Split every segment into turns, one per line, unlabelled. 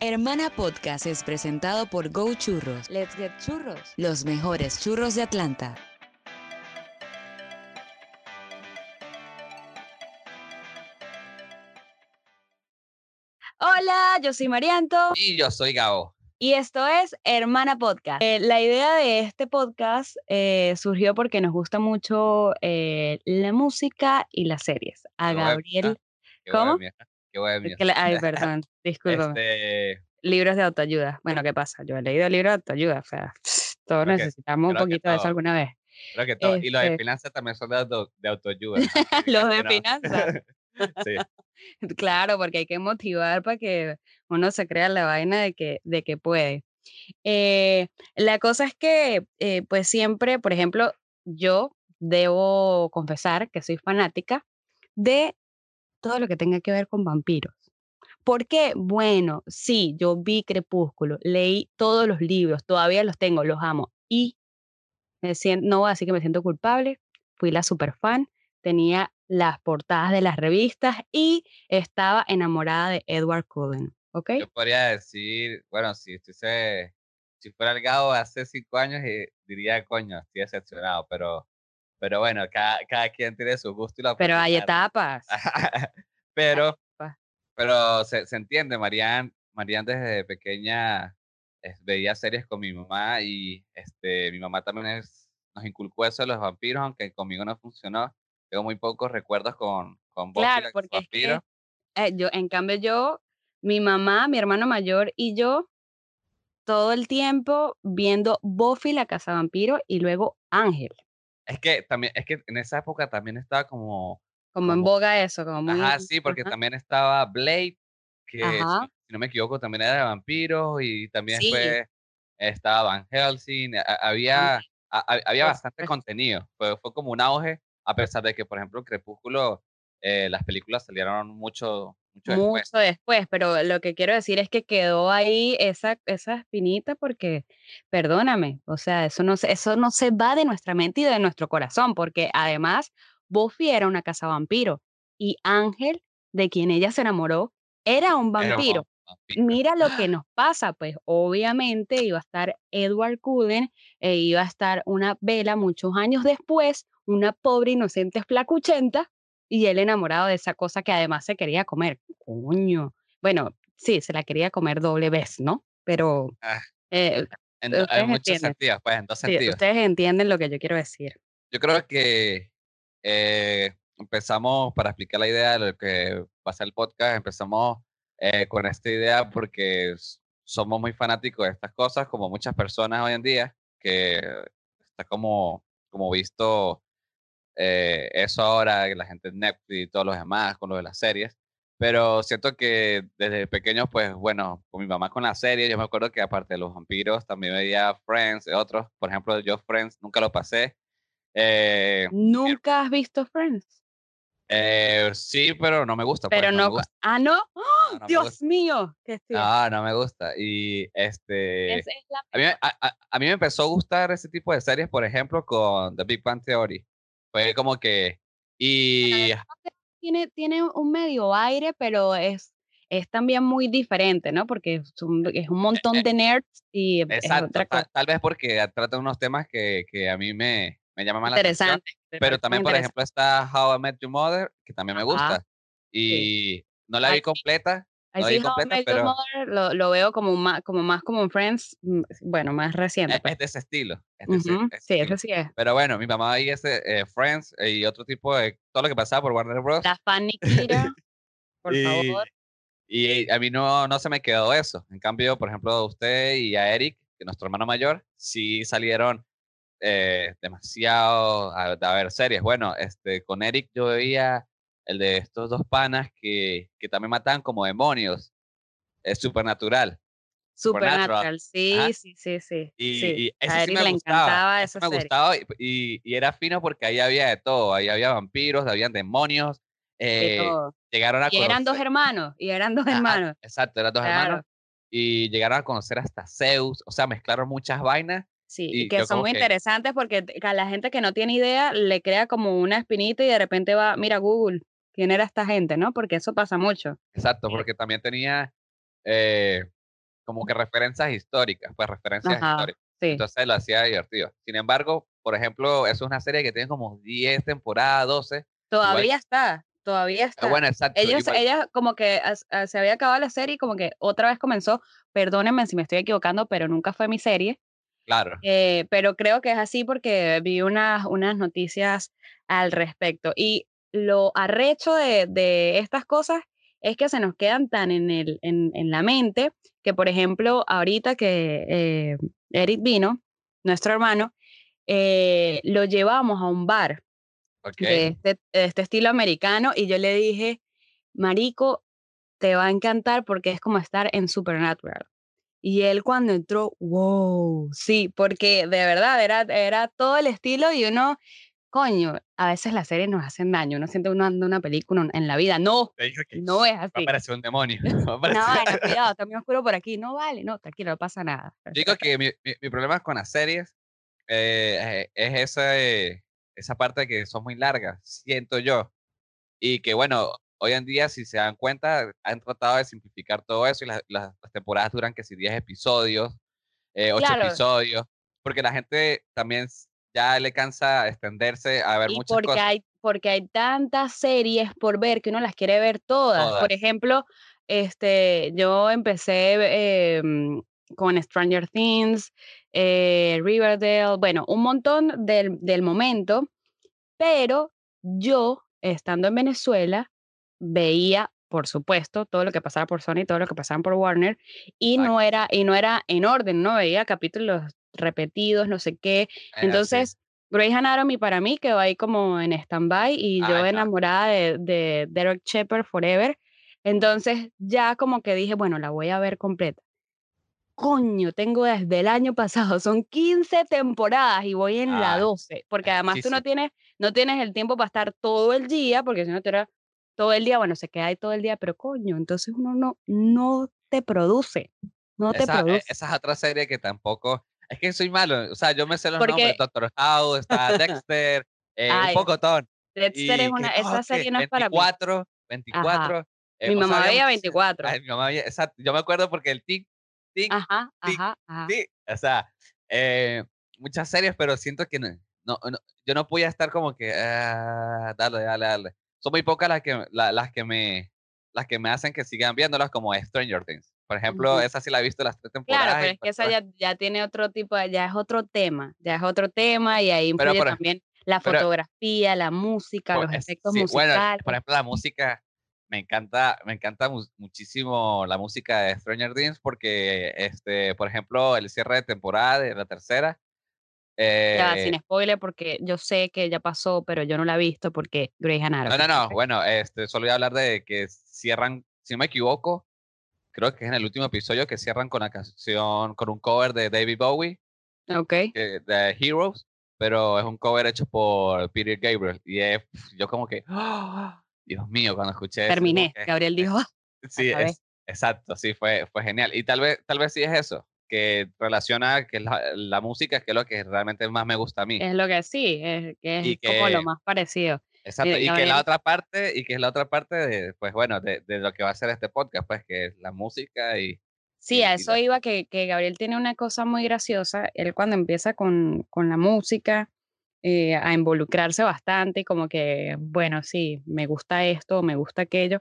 Hermana Podcast es presentado por Go Churros,
Let's get churros.
los mejores churros de Atlanta.
Hola, yo soy Marianto
Y yo soy Gabo.
y esto es Hermana Podcast. Eh, la idea de este podcast eh, surgió porque nos gusta mucho eh, la música y las series. A Gabriel, ¿Cómo?
Qué
ay, perdón.
Este,
Libros de autoayuda. Bueno, ¿qué pasa? Yo he leído libros de autoayuda, o sea, todos
Creo que-
necesitamos un poquito de eso alguna vez.
creo que todo. Y los de
Este-
finanzas también son de, auto- de autoayuda.
Los de finanzas.
sí.
Claro, porque hay que motivar para que uno se crea la vaina de que, de que puede. Eh, la cosa es que, eh, pues siempre, por ejemplo, yo debo confesar que soy fanática de todo lo que tenga que ver con vampiros. ¿Por qué? Bueno, sí, yo vi Crepúsculo, leí todos los libros, todavía los tengo, los amo. Y me siento, no voy a decir que me siento culpable, fui la super fan, tenía las portadas de las revistas y estaba enamorada de Edward Cullen, ¿ok?
Yo podría decir, bueno, si estuviese, si fuera el Gabo hace cinco años, eh, diría, coño, estoy decepcionado, pero, pero bueno, cada, cada quien tiene su gusto y la
Pero hay etapas.
pero, pero se, se entiende, Marian, Marian desde pequeña es- veía series con mi mamá y este, mi mamá también es, nos inculcó eso de los vampiros, aunque conmigo no funcionó. Tengo muy pocos recuerdos con, con Buffy
Claro,
la
porque es que
vampiro.
eh, yo, en cambio yo, mi mamá, mi hermano mayor y yo, todo el tiempo viendo Buffy la Casa Vampiro y luego Ángel.
Es que también, es que en esa época también estaba como,
Como en boga eso, como muy...
ajá, sí, porque
ajá.
también estaba Blade, que si no- si no me equivoco también era de vampiros y también
Sí.
fue, estaba Van Helsing, había, a- a- había bastante contenido, fue, fue como un auge, a pesar de que, por ejemplo, Crepúsculo, eh, las películas salieron mucho, mucho después.
mucho después, pero lo que quiero decir es que quedó ahí esa, esa espinita porque, perdóname, o sea, eso no, se, eso no se va de nuestra mente y de nuestro corazón, porque además Buffy era una casa vampiro y Ángel, de quien ella se enamoró, era un
Era un
vampiro.
vampiro.
Mira lo que nos pasa, pues obviamente iba a estar Edward Cullen e iba a estar una vela muchos años después, una pobre inocente flacuchenta, y él enamorado de esa cosa que además se quería comer. Coño. Bueno, sí, se la quería comer doble vez, ¿no? Pero
Ah,
eh,
En, muchos sentidos, pues, en dos
sí,
sentidos.
ustedes entienden lo que yo quiero decir.
Yo creo que eh, empezamos, para explicar la idea de lo que va a ser el podcast, empezamos eh, con esta idea porque somos muy fanáticos de estas cosas, como muchas personas hoy en día, que está como, como visto eh, eso ahora, la gente en Netflix y todos los demás, con lo de las series. Pero siento que desde pequeños, pues bueno, con mi mamá con la serie, yo me acuerdo que aparte de los vampiros, también veía Friends, y otros. Por ejemplo, yo Friends nunca lo pasé. Eh,
¿Nunca has visto Friends?
eh, sí, pero no me gusta. pues,
Pero
me
no.
gusta.
Ah, no. ¡Ah!
No, no
Dios mío. qué estoy-
No, no me gusta. Y este,
Esa es la
a mí, me- a, a- a mí me empezó a gustar ese tipo de series, por ejemplo, con The Big Bang Theory. Fue como que, y
tiene, tiene un medio aire, pero es, es también muy diferente, ¿no? Porque es un, es un montón
eh,
de nerds y
exacto,
otra cosa
tal vez porque trata unos temas que, que a mí me, me llaman más la atención. Pero también, por ejemplo, está How I Met Your Mother, que también me
Ajá,
gusta. Y no la vi
sí.
completa, No
I Met Your
pero
Mother lo, lo veo como más, como más como en Friends, mm, bueno, más reciente.
es,
pues.
es de ese estilo. Es de ese-
Ujú,
ese
Sí,
estilo.
eso sí es.
Pero bueno, mi mamá veía ese eh, Friends eh, y otro tipo de todo lo que pasaba por Warner Bros.
La fan Nikita, por
y,
favor.
y a mí no, no se me quedó eso. En cambio, por ejemplo, a usted y a Eric, que es nuestro hermano mayor, sí salieron eh, demasiado a, a ver series. Bueno, este, con Eric yo veía el de estos dos panas que, que también matan como demonios. Es supernatural.
Supernatural, sí, sí, sí, sí.
Y,
sí.
y ese
A
sí me
le
gustaba.
encantaba esa
me
serie.
gustaba y, y- y era fino porque ahí había de todo. Ahí había vampiros, habían demonios.
de
eh,
todo.
llegaron a
Y eran dos
conocer-
hermanos, y eran dos
Ajá,
hermanos.
Exacto, eran dos
Claro.
hermanos. Y llegaron a conocer hasta Zeus. O sea, mezclaron muchas vainas.
Sí,
Y
que son muy
que-
interesantes porque a la gente que no tiene idea le crea como una espinita y de repente va, mira Google, quién era esta gente, ¿no? Porque eso pasa mucho.
Exacto, porque también tenía eh, como que referencias históricas, pues referencias
Ajá,
históricas.
sí.
Entonces lo hacía divertido. Sin embargo, por ejemplo, eso es una serie que tiene como 10 temporadas, 12.
Todavía está, todavía
Ah,
está.
Bueno, exacto.
Ellos,
igual-
ella como que as- a- se había acabado la serie y como que otra vez comenzó, perdónenme si me estoy equivocando, pero nunca fue mi serie,
Claro.
eh, pero creo que es así porque vi unas, unas noticias al respecto. Y lo arrecho de, de estas cosas es que se nos quedan tan en, el, en, en la mente que, por ejemplo, ahorita que eh, Eric vino, nuestro hermano, eh, lo llevamos a un bar de este, de este estilo americano y yo le dije, Marico, te va a encantar porque es como estar en Supernatural. Y él cuando entró, wow, sí, porque de verdad era, era todo el estilo y uno, coño, a veces las series nos hacen daño, uno siente uno anda una película en la vida, no, no es así.
aparecer un demonio.
No, bueno, cuidado, muy oscuro por aquí, no vale, no, tranquilo, no pasa nada.
Digo que mi, mi- mi problema con las series eh, es esa, eh, esa parte que son muy largas, siento yo. Y que bueno, hoy en día, si se dan cuenta, han tratado de simplificar todo eso y las, las- las temporadas duran que si 10 episodios, eh, 8
Claro.
episodios, porque la gente también ya le cansa extenderse a ver
y
muchas
porque
cosas.
hay porque hay tantas series por ver que uno las quiere ver todas.
Todas.
Por ejemplo, este, yo empecé eh, con Stranger Things, eh, Riverdale, bueno, un montón del, del momento, pero yo, estando en Venezuela, veía, por supuesto, todo lo que pasaba por Sony, todo lo que pasaba por Warner, y no era, y no era en orden, no veía capítulos repetidos, no sé qué,
así.
entonces, Grey's Anatomy para mí quedó ahí como en stand-by y
Ah,
yo enamorada de, de Derek Shepard Forever. Entonces, ya como que dije, bueno, la voy a ver completa. Coño, tengo desde el año pasado, son 15 temporadas y voy en la
Ah,
12, porque
es
además tú no tienes, no tienes el tiempo para estar todo el día, porque si no te era todo el día, bueno, se queda ahí todo el día, pero coño, entonces uno no, no te produce, no te
Esa, eh,
produce.
esa es otra serie que tampoco. Es que soy malo. O sea, yo me sé los
Porque-
nombres: Doctor House, está Dexter, eh, un
Ay,
pocotón.
Dexter es
Y
una,
que,
esa
oh,
serie no es para mí.
24, 24. eh,
Mi mamá veía
muchas-
24.
Ay, mi mamá veía, exacto. Yo me acuerdo porque el tic, tic,
Ajá,
tic,
ajá, ajá.
tic. O sea, eh, muchas series, pero siento que no, no, no- yo no podía estar como que, ah, dale, dale, dale. Son muy pocas las que, la- las que me las que me hacen que sigan viéndolas como Stranger Things. Por ejemplo, esa sí la he visto las tres temporadas.
Claro, pero es que
pues,
esa ya, ya tiene otro tipo, ya es otro tema, ya es otro tema y ahí
Pero
influye
por ej-
también la
pero-
fotografía, la música,
Pues,
los efectos
sí, bueno,
musicales.
por ejemplo, la música, me encanta, me encanta mu- muchísimo la música de Stranger Things porque, este, por ejemplo, el cierre de temporada de la tercera,
Ya
eh,
sin spoiler porque yo sé que ya pasó, pero yo no la he visto porque Grey's Anatomy.
no, no, no, bueno, este, solo voy a hablar de que cierran, si no me equivoco, creo que es en el último episodio que cierran con la canción, con un cover de David Bowie,
Ok.
que- de Heroes, pero es un cover hecho por Peter Gabriel y es, yo como que, ¡ah! Dios mío, cuando escuché eso,
Terminé.
que-
Gabriel dijo, "Ah,
Sí,
acabé".
es, exacto, sí, fue, fue genial. Y tal vez, tal vez sí es eso, que relaciona que la, la música, que es lo que realmente más me gusta a mí.
es lo que sí, es, que es como lo más parecido.
Exacto,
mira,
y que
Gabriel-
la otra parte, y que es la otra parte de, pues bueno, de, de lo que va a ser este podcast, pues que es la música y...
Sí,
y-
a
y
eso
la-
iba que, que Gabriel tiene una cosa muy graciosa. Él cuando empieza con, con la música, eh, a involucrarse bastante y como que, bueno, sí, me gusta esto, me gusta aquello,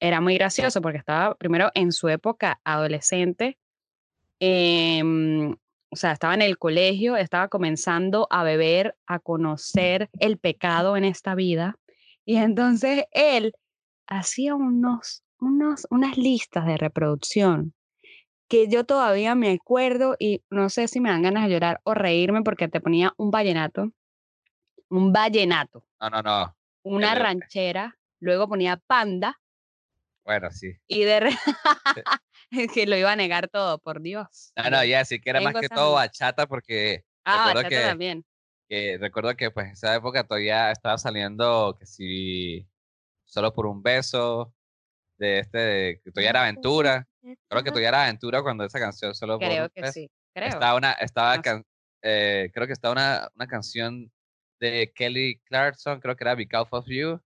era muy gracioso porque estaba primero en su época adolescente, em, o sea, estaba en el colegio, estaba comenzando a beber, a conocer el pecado en esta vida. Y entonces él hacía unos, unos, unas listas de reproducción que yo todavía me acuerdo y no sé si me dan ganas de llorar o reírme porque te ponía un vallenato, un vallenato,
No, no, no.
una ranchera, luego ponía panda
Bueno, sí.
y de re- que lo iba a negar todo, por Dios.
No, no, ya, sí que era más que todo bachata porque
Ah,
recuerdo
bachata
que-
también.
que recuerdo que pues en esa época todavía estaba saliendo que si solo por un beso de este de, que todavía era aventura creo que todavía era aventura cuando esa canción solo por
Creo
un
que
beso
sí, creo.
estaba una estaba
No
can- eh, creo que estaba una, una canción de Kelly Clarkson creo que era Because of You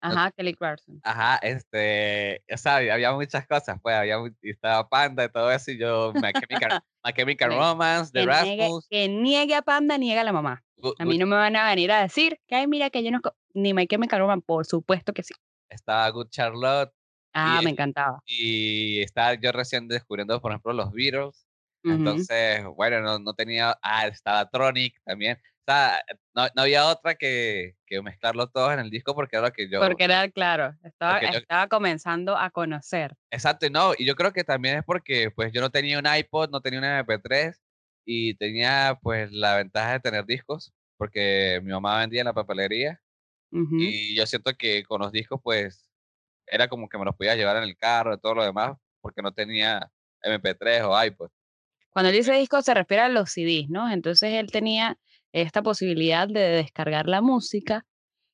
Ajá, Kelly Clarkson.
Ajá, este, o sea, había muchas cosas, pues, había, estaba Panda y todo eso, y yo, My Chemical, My Chemical Romance, The Rasmus.
que niegue a Panda, niega a la mamá. A mí no me van a venir a decir que, ay, mira, que yo no, ni My Chemical Romance, por supuesto que sí.
Estaba Good Charlotte.
Ah, me encantaba.
Y estaba yo recién descubriendo, por ejemplo, los Beatles. Entonces, bueno, no, no tenía, ah, estaba Tronic también no, no, había otra que, que, mezclarlo todos en el disco porque era lo que yo...
Porque era, claro, estaba, estaba comenzando a conocer.
Exacto, no, y yo creo que también es porque pues yo no tenía un iPod, no tenía un MP3 y tenía pues la ventaja de tener discos porque mi mamá vendía en la papelería y yo siento que con los discos pues era como que me los podía llevar en el carro y todo lo demás porque no tenía MP3 o iPod.
Cuando él dice disco se refiere a los CDs, ¿no? Entonces él tenía esta posibilidad de descargar la música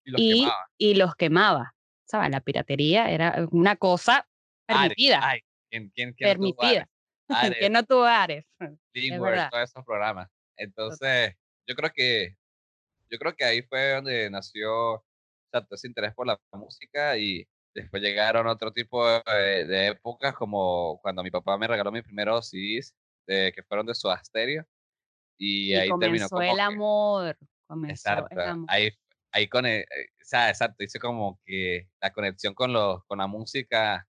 y, y, los quemaba. ¿Sabes? La piratería era una cosa permitida.
¿quién, quién,
permitida. ¿Quién no tuvo Ares?
todos esos programas. Entonces, yo creo que yo creo que ahí fue donde nació ese interés por la música y después llegaron otro tipo de, épocas como cuando mi papá me regaló mis primeros CDs que fueron de su Asterio y, ahí
terminó
como
el amor. Comenzó
exacto, Ahí, ahí con el, eh, o sea, exacto, hice como que la conexión con, los, con la música.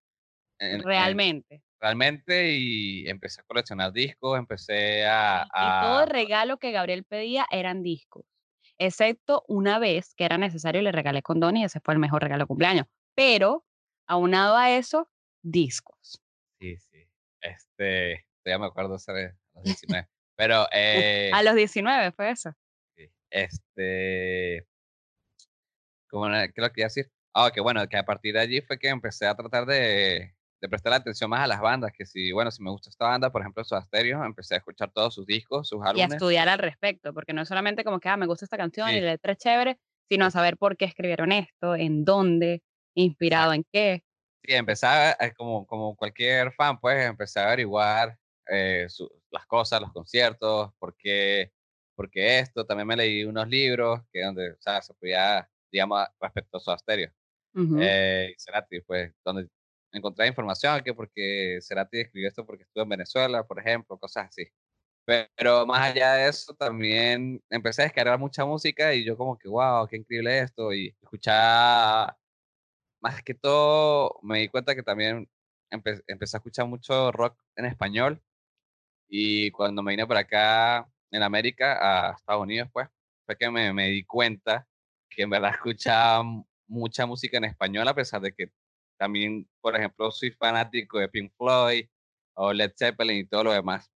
realmente.
realmente y empecé a coleccionar discos, empecé a,
Y todo el regalo que Gabriel pedía eran discos, excepto una vez que era necesario le regalé condón y ese fue el mejor regalo de cumpleaños. Pero, aunado a eso, discos.
Sí, sí. Este, ya me acuerdo, a los 19. Pero. Eh,
a los 19 fue eso.
Este. ¿Cómo, ¿Qué lo quería decir? Ah, que bueno, que a partir de allí fue que empecé a tratar de, de prestar atención más a las bandas. Que si, bueno, si me gusta esta banda, por ejemplo, su Asterio, empecé a escuchar todos sus discos, sus álbumes.
Y a estudiar al respecto, porque no es solamente como que, ah, me gusta esta canción y la letra es chévere, sino a saber por qué escribieron esto, en dónde, inspirado en qué.
Sí, empecé a, como, como cualquier fan, pues empecé a averiguar eh, las cosas, los conciertos, porque porque esto, también me leí unos libros que donde, o sea, se podía, digamos, respecto a su asterio. eh, Cerati, pues, donde encontré información que porque Cerati escribió esto porque estuvo en Venezuela, por ejemplo, cosas así. Pero más allá de eso, también empecé a descargar mucha música y yo como que, wow, qué increíble esto. Y escuchar, más que todo, me di cuenta que también empecé a escuchar mucho rock en español y cuando me vine para acá, en América, a Estados Unidos, pues, fue que me, me di cuenta que en verdad escuchaba mucha música en español, a pesar de que también, por ejemplo, soy fanático de Pink Floyd o Led Zeppelin y todo lo demás.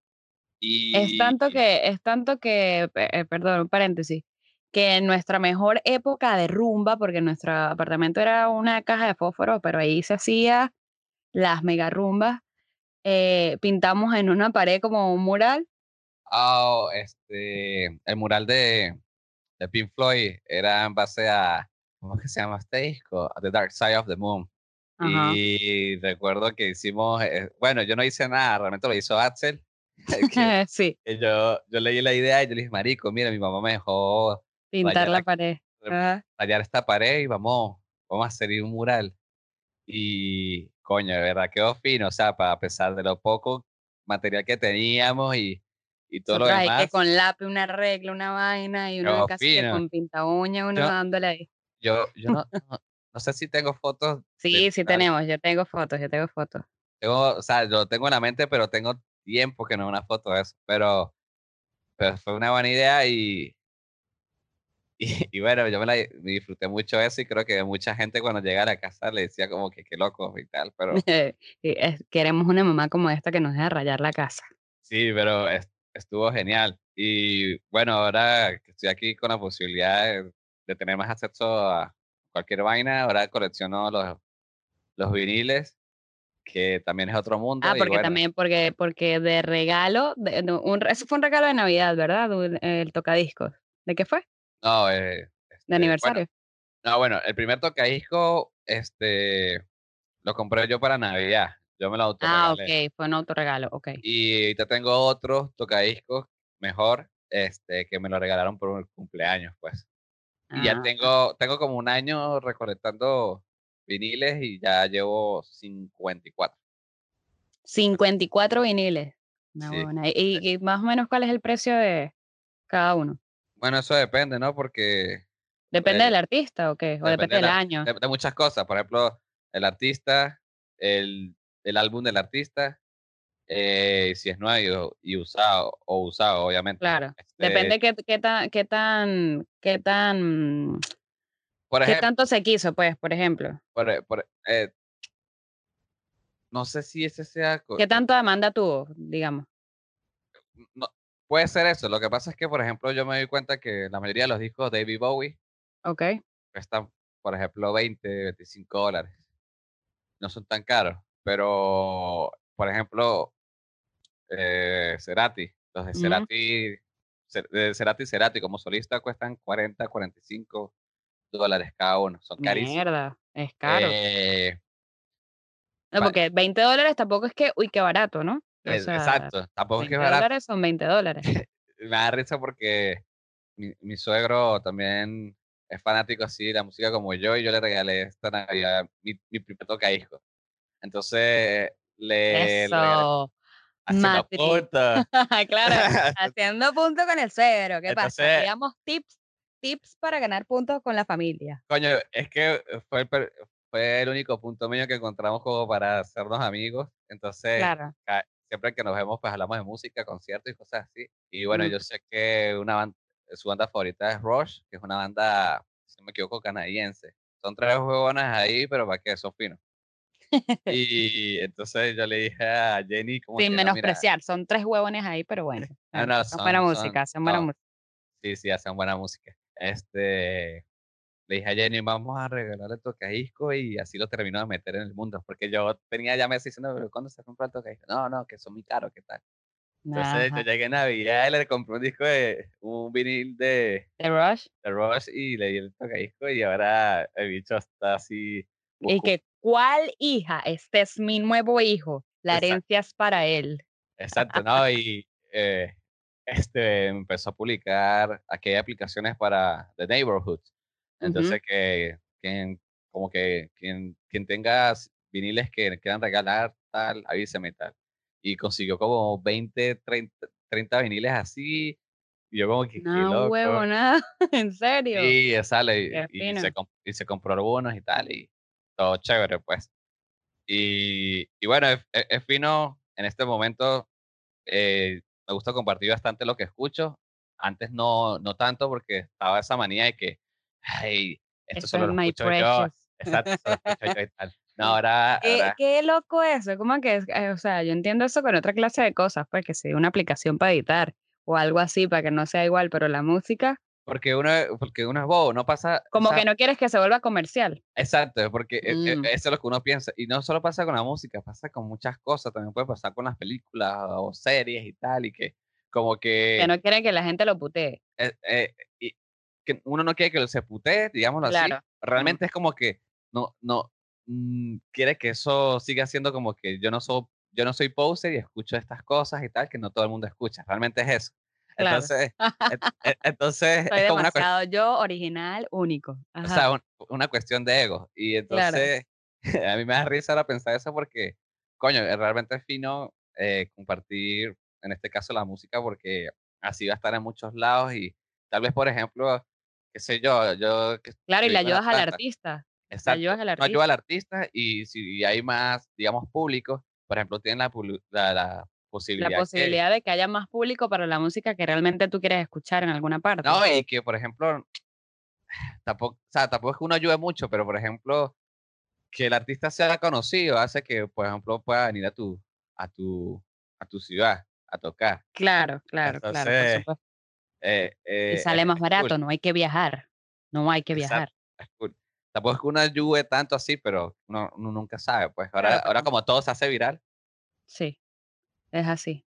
Y,
es tanto que, es tanto que, eh, perdón, un paréntesis, que en nuestra mejor época de rumba, porque nuestro apartamento era una caja de fósforo, pero ahí se hacía las mega rumbas, eh, pintamos en una pared como un mural.
Oh, este, el mural de, de Pink Floyd era en base a, ¿cómo es que se llama este disco? The Dark Side of the Moon. Y recuerdo que hicimos, eh, bueno, yo no hice nada, realmente lo hizo Axel.
sí.
yo, yo leí la idea y yo le dije, marico, mira, mi mamá me dejó
pintar la pared.
Tallar esta pared y vamos, vamos a hacer un mural. Y coño, de verdad quedó fino, o sea, a pesar de lo poco material que teníamos y, y todo lo demás.
que con lápiz, una regla, una vaina y uno casi con pinta uña, uno dándole ahí.
Yo, yo no, no, sé si tengo fotos.
Sí, sí tenemos, yo tengo fotos, yo tengo fotos.
Tengo, o sea, lo tengo en la mente, pero tengo tiempo que no es una foto de eso. Pero, pero fue una buena idea y, y, bueno, yo me, la, disfruté mucho eso y creo que mucha gente cuando llega a la casa le decía como que qué loco y tal, pero...
Queremos una mamá como esta que nos deja rayar la casa.
Sí, pero estuvo genial. Y bueno, ahora que estoy aquí con la posibilidad de, tener más acceso a cualquier vaina, ahora colecciono los, los viniles, que también es otro mundo.
Ah, porque también, porque, porque de regalo, un, eso fue un regalo de Navidad, ¿verdad? El tocadiscos. ¿De qué fue?
No, eh,
de este, aniversario.
no, bueno, el primer tocadisco, este, lo compré yo para Navidad. Yo me lo
autorregalé. Ah, ok, fue un autorregalo, ok.
Y ahorita tengo otro tocadiscos mejor, este, que me lo regalaron por un cumpleaños, pues. Y ya ah. tengo, tengo como un año recolectando viniles y ya llevo 54.
54 viniles. Una
Sí.
huevona. ¿Y, y más o menos cuál es el precio de cada uno?
Bueno, eso depende, ¿no? Porque
¿Depende
Eh,
del artista o qué? ¿O depende
depende
del
de la-
año?
de, de muchas cosas. Por ejemplo, el artista, el, el álbum del artista, eh, si es nuevo y, usado, o usado, obviamente.
Claro.
Este,
Depende qué, qué tan, qué tan, qué tan,
Por
qué tanto se quiso, pues, por ejemplo.
por, e- por- eh, no sé si ese sea.
¿Qué tanta demanda tuvo, digamos?
no, puede ser eso. Lo que pasa es que, por ejemplo, yo me doy cuenta que la mayoría de los discos de David Bowie
Ok.
cuestan, por ejemplo, 20, 25 dólares. No son tan caros. Pero, por ejemplo, eh, Cerati, los de. Cerati, Cer- de Cerati Cerati como solista cuestan 40, 45 dólares cada uno. Son carísimos.
Mierda, es caro.
Eh,
no, porque 20 dólares tampoco es que, uy, qué barato, ¿no? O sea,
exacto. Tampoco es
20
que es barato.
dólares son 20 dólares.
Me da risa porque mi, mi suegro también es fanático así de la música como yo y yo le regalé esta Navidad mi, mi primer tocadisco. Entonces le,
Eso.
haciendo punto.
claro, haciendo punto con el suegro. ¿Qué pasa?
Entonces-
Digamos tips, tips para ganar puntos con la familia.
Coño, es que fue el, fue el único punto mío que encontramos como para hacernos amigos. Entonces,
Claro.
ca- siempre que nos vemos, pues hablamos de música, conciertos y cosas así. Y bueno,
Mm.
yo sé que una ban- su banda favorita es Rush, que es una banda, si no me equivoco, canadiense. Son tres huevonas ahí, pero para qué, son finos. Y entonces yo le dije a Jenny, como
Sin
"No, mira,
menospreciar, son tres huevones ahí, pero bueno.
No,
eh,
no,
son buena
son-
música,
son-
hacen buena
no.
música.
Sí, sí, hacen buena música. Este, le dije a Jenny, vamos a regalarle el tocadisco y así lo terminó de meter en el mundo. Porque yo tenía ya meses diciendo, pero ¿cuándo se compra el tocadisco? No, no, que son muy caros, ¿qué tal? Entonces yo
Ajá.
llegué en Navidad y le compré un disco de, un vinil de,
The Rush.
de Rush y le di el tocadisco y ahora el bicho está así.
Y que, ¿cuál hija? Este es mi nuevo hijo. La
Exacto.
herencia es para él.
Exacto, ¿no? Y eh, este empezó a publicar aquí hay aplicaciones para The Neighborhood. Entonces que quien como que quien, quien tenga viniles que quieran regalar, tal, avíseme y tal. Y consiguió como 20, 30, 30 viniles así. Y yo como que,
No huevo, nada. ¿En serio?
Sí, sale. Y, y se, y se compró algunos y tal. Y todo chévere, pues. Y, y bueno, es, es- es fino en este momento. eh, me gusta compartir bastante lo que escucho. Antes no, no tanto porque estaba esa manía de que, ay, esto solo
es
lo escucho yo.
precious.
Exacto, solo lo escucho yo y tal. No, ahora,
Qué,
ahora-
qué loco eso, como que, es- eh, o sea, yo entiendo eso con otra clase de cosas, pues que sea una aplicación para editar o algo así para que no sea igual, pero la música,
porque uno, porque uno es bobo, no pasa.
como
o sea,
que no quieres que se vuelva comercial.
Exacto, porque e- e-
Mm.
eso es lo que uno piensa. Y no solo pasa con la música, pasa con muchas cosas. También puede pasar con las películas o series y tal. Y que como que,
Que no quiere que la gente lo putee.
eh, eh, que uno no quiere que se putee, digámoslo así.
Claro.
Realmente es como que no, no mm, quiere que eso siga siendo como que yo no soy, yo no soy poser y escucho estas cosas y tal, que no todo el mundo escucha. Realmente es eso.
Claro.
Entonces, et- entonces
Soy
es como una cuestión.
yo, original, único.
O sea, un- una cuestión de ego. Y
Claro.
entonces, a mí me da risa ahora pensar eso porque, coño, es realmente fino eh, compartir, en este caso, la música porque así va a estar en muchos lados y tal vez, por ejemplo, qué sé yo, yo
claro, y le ayudas al artista.
Exacto.
ayudas al
no ayuda al artista y si hay más, digamos, público, por ejemplo, tienen la, pulu- la, la posibilidad,
La
que-
posibilidad de que haya más público para la música que realmente tú quieres escuchar en alguna parte.
No, y que, por ejemplo, tampoco, o sea, tampoco es que uno ayude mucho, pero, por ejemplo, que el artista sea conocido hace que, por ejemplo, pueda venir a tu, a tu, a tu ciudad a tocar.
Claro, claro, claro. por
Entonces,
supuesto.
Eh, eh,
Y sale
es-
más barato,
cool,
no hay que viajar. No hay que viajar.
es cool. Tampoco es que uno ayude tanto así, pero uno, uno nunca sabe. Pues ahora,
Claro,
ahora como todo se hace viral,
Sí, es así.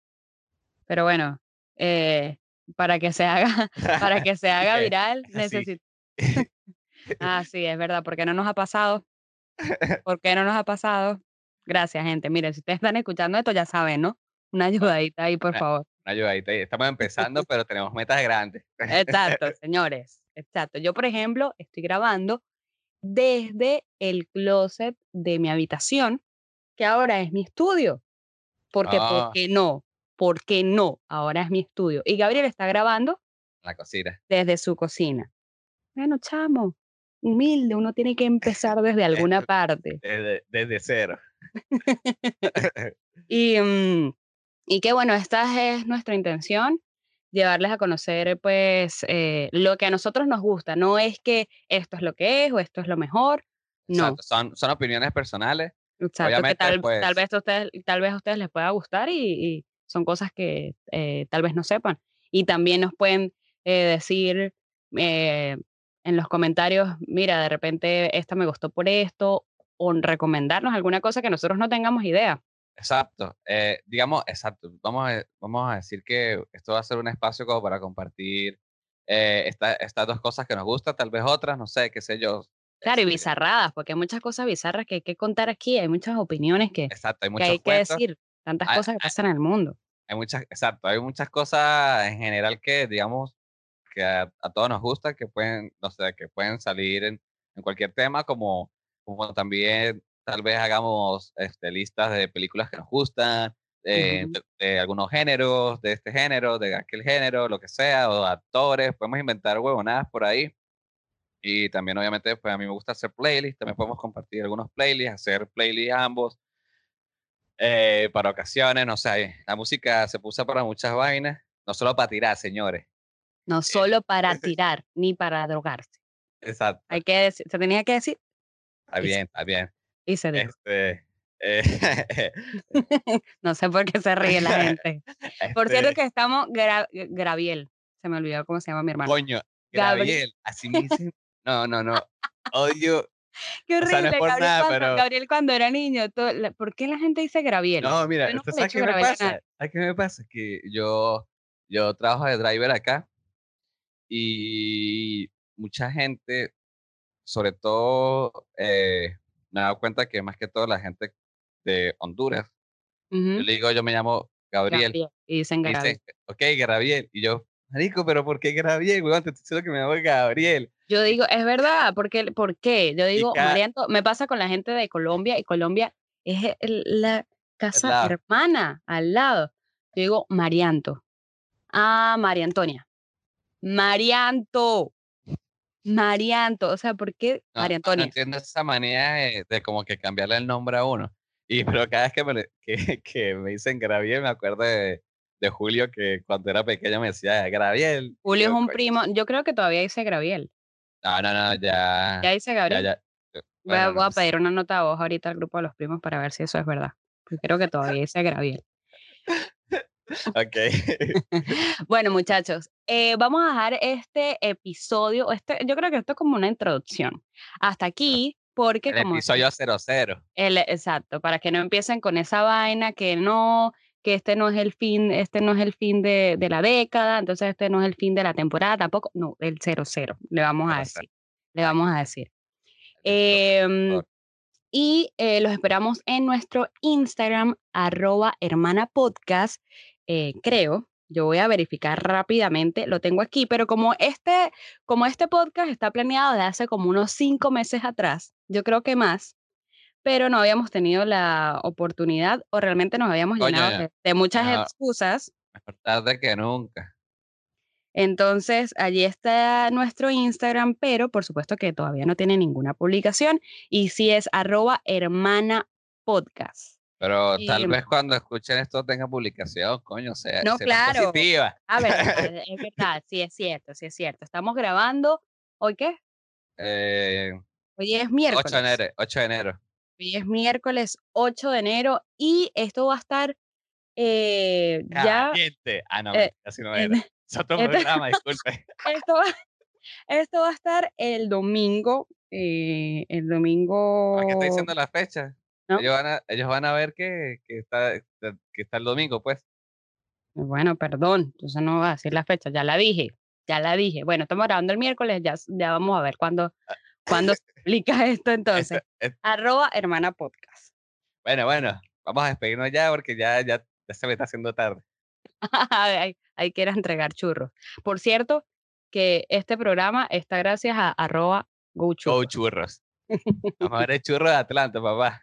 Pero bueno, eh, para que se haga, para que se haga viral, necesito. Ah, sí, es verdad, porque no nos ha pasado. ¿Por qué no nos ha pasado? Gracias, gente. Miren, si ustedes están escuchando esto, ya saben, ¿no? Una ayudadita ahí, por favor.
Una ayudadita. ahí. Estamos empezando, pero tenemos metas grandes.
Exacto, señores. Exacto. Yo, por ejemplo, estoy grabando desde el closet de mi habitación, que ahora es mi estudio. Porque, ¿por
Ah.
qué no? ¿Por qué no? Ahora es mi estudio. Y Gabriel está grabando
La cocina.
desde su cocina. Bueno, chamo, humilde, uno tiene que empezar desde alguna parte.
Desde, desde cero.
Y, mm, y que bueno, esta es nuestra intención, llevarles a conocer pues eh, lo que a nosotros nos gusta. No es que esto es lo que es o esto es lo mejor. No,
Exacto, Son, son opiniones personales.
exacto,
obviamente,
tal, tal
pues-
vez a ustedes, tal vez a ustedes les pueda gustar y, y son cosas que eh, tal vez no sepan. Y también nos pueden eh, decir eh, en los comentarios, mira, de repente esta me gustó por esto, o recomendarnos alguna cosa que nosotros no tengamos idea.
Exacto. eh, digamos, exacto. Vamos a, vamos a decir que esto va a ser un espacio como para compartir eh, esta- estas dos cosas que nos gustan, tal vez otras, no sé, qué sé yo.
Claro, y
este,
bizarradas, porque hay muchas cosas bizarras que hay que contar aquí, hay muchas opiniones que,
Exacto, hay
que hay decir, tantas
Hay-
cosas que pasan en el mundo.
Hay muchas, exacto, hay muchas cosas en general que, digamos, que a, a todos nos gusta, que pueden, no sé, que pueden salir en, en cualquier tema, como, como también tal vez hagamos este, listas de películas que nos gustan, eh, de, de algunos géneros, de este género, de aquel género, lo que sea, o actores, podemos inventar huevonadas por ahí. Y también, obviamente, pues a mí me gusta hacer playlists, también podemos compartir algunos playlists, hacer playlists ambos eh, para ocasiones, no sé, la música se puso para muchas vainas, no solo para tirar, señores.
No solo para tirar ni para drogarse.
Exacto,
Hay que decir, se tenía que decir
está bien, está bien.
Y se dijo.
Este, eh,
No sé por qué se ríe la gente. Por cierto
este,
que estamos, Gra- Graviel, se me olvidó cómo se llama mi hermano.
coño,
Gabriel.
Gabriel, así me dicen, no, no, no, odio,
Qué
o sea, no
horrible,
es por
Gabriel,
nada,
cuando,
pero-
Gabriel cuando era niño. todo- la- ¿Por qué la gente dice Graviel?
no, mira,
Yo nunca
¿usted
le he
sabe
dicho
qué me pasa? ¿Sabes qué me pasa? Que yo, yo trabajo de driver acá y mucha gente, sobre todo, eh, me he dado cuenta que más que todo la gente de Honduras,
Ujú,
yo le digo, yo me llamo Gabriel,
Gabriel, Y dicen Gabriel.
ok, Gabriel, y yo, marico, pero ¿por qué Gabriel, weón? Te estoy diciendo que me llamo Gabriel.
Yo digo, es verdad, porque, ¿por qué? Yo digo,
cada-
Marianto, me pasa con la gente de Colombia y Colombia es el- la casa hermana al lado. Yo digo, Marianto. Ah, María Antonia. Marianto. Marianto. O sea, ¿por qué
No,
María
no, no
Antonia?
entiendo esa manera de, de como que cambiarle el nombre a uno. Y pero cada vez que me, que, que me dicen Gabriel, me acuerdo de, de Julio que cuando era pequeño me decía Gabriel. y
Julio es un primo. Yo creo que todavía dice Gabriel.
No, no, no, ya.
Ya dice
Ya,
Gabriel.
ya. eh,
Voy, a,
bueno,
voy a
no sé.
pedir una nota de voz ahorita al grupo de los primos para ver si eso es verdad. Porque creo que todavía dice Gabriel.
Ok.
Bueno, muchachos, eh, vamos a dejar este episodio, este, yo creo que esto es como una introducción. Hasta aquí, porque
El
como
episodio 00.
el, exacto, para que no empiecen con esa vaina que no, que este no es el fin, este no es el fin de, de la década, entonces este no es el fin de la temporada tampoco, no, el 00, le vamos a
00.
decir, le vamos a decir.
Favor.
y eh, los esperamos en nuestro Instagram, arroba hermana podcast, eh, creo. Yo voy a verificar rápidamente, lo tengo aquí, pero como este, como este podcast está planeado de hace como unos cinco meses atrás, yo creo que más, pero no habíamos tenido la oportunidad o realmente nos habíamos
Coño,
llenado de, de muchas
no.
excusas.
Mejor tarde que nunca.
Entonces, allí está nuestro Instagram, pero por supuesto que todavía no tiene ninguna publicación. Y si es arroba hermana podcast.
Pero
Y-
tal vez cuando escuchen esto tenga publicación, coño, sea,
No,
será
claro.
positiva.
Ah, verdad, es verdad, sí es cierto, sí es cierto. Estamos grabando, ¿hoy qué?
Eh,
Hoy es
8
miércoles.
de enero. 8 de enero.
Hoy es miércoles 8 de enero y esto va a estar eh, ya,
Caliente. Ah, no,
eh,
así no era. Es otro
este-
programa, disculpe.
esto, va, esto va a estar el domingo, eh, el domingo...
¿Para qué está diciendo la fecha?
¿No?
Ellos, van a, ellos van a ver que, que, está, que está el domingo, pues.
Bueno, perdón, entonces no voy a decir la fecha, ya la dije, ya la dije. Bueno, estamos grabando el miércoles, ya, ya vamos a ver cuándo, cuándo se publica esto entonces.
Es-
Arroba hermana podcast.
bueno, bueno, vamos a despedirnos ya porque ya, ya, ya se me está haciendo tarde.
hay, hay que ir a entregar churros. Por cierto, que este programa está gracias a arroba
Go
gochurros.
churros. Vamos a ver el churro de Atlanta, papá.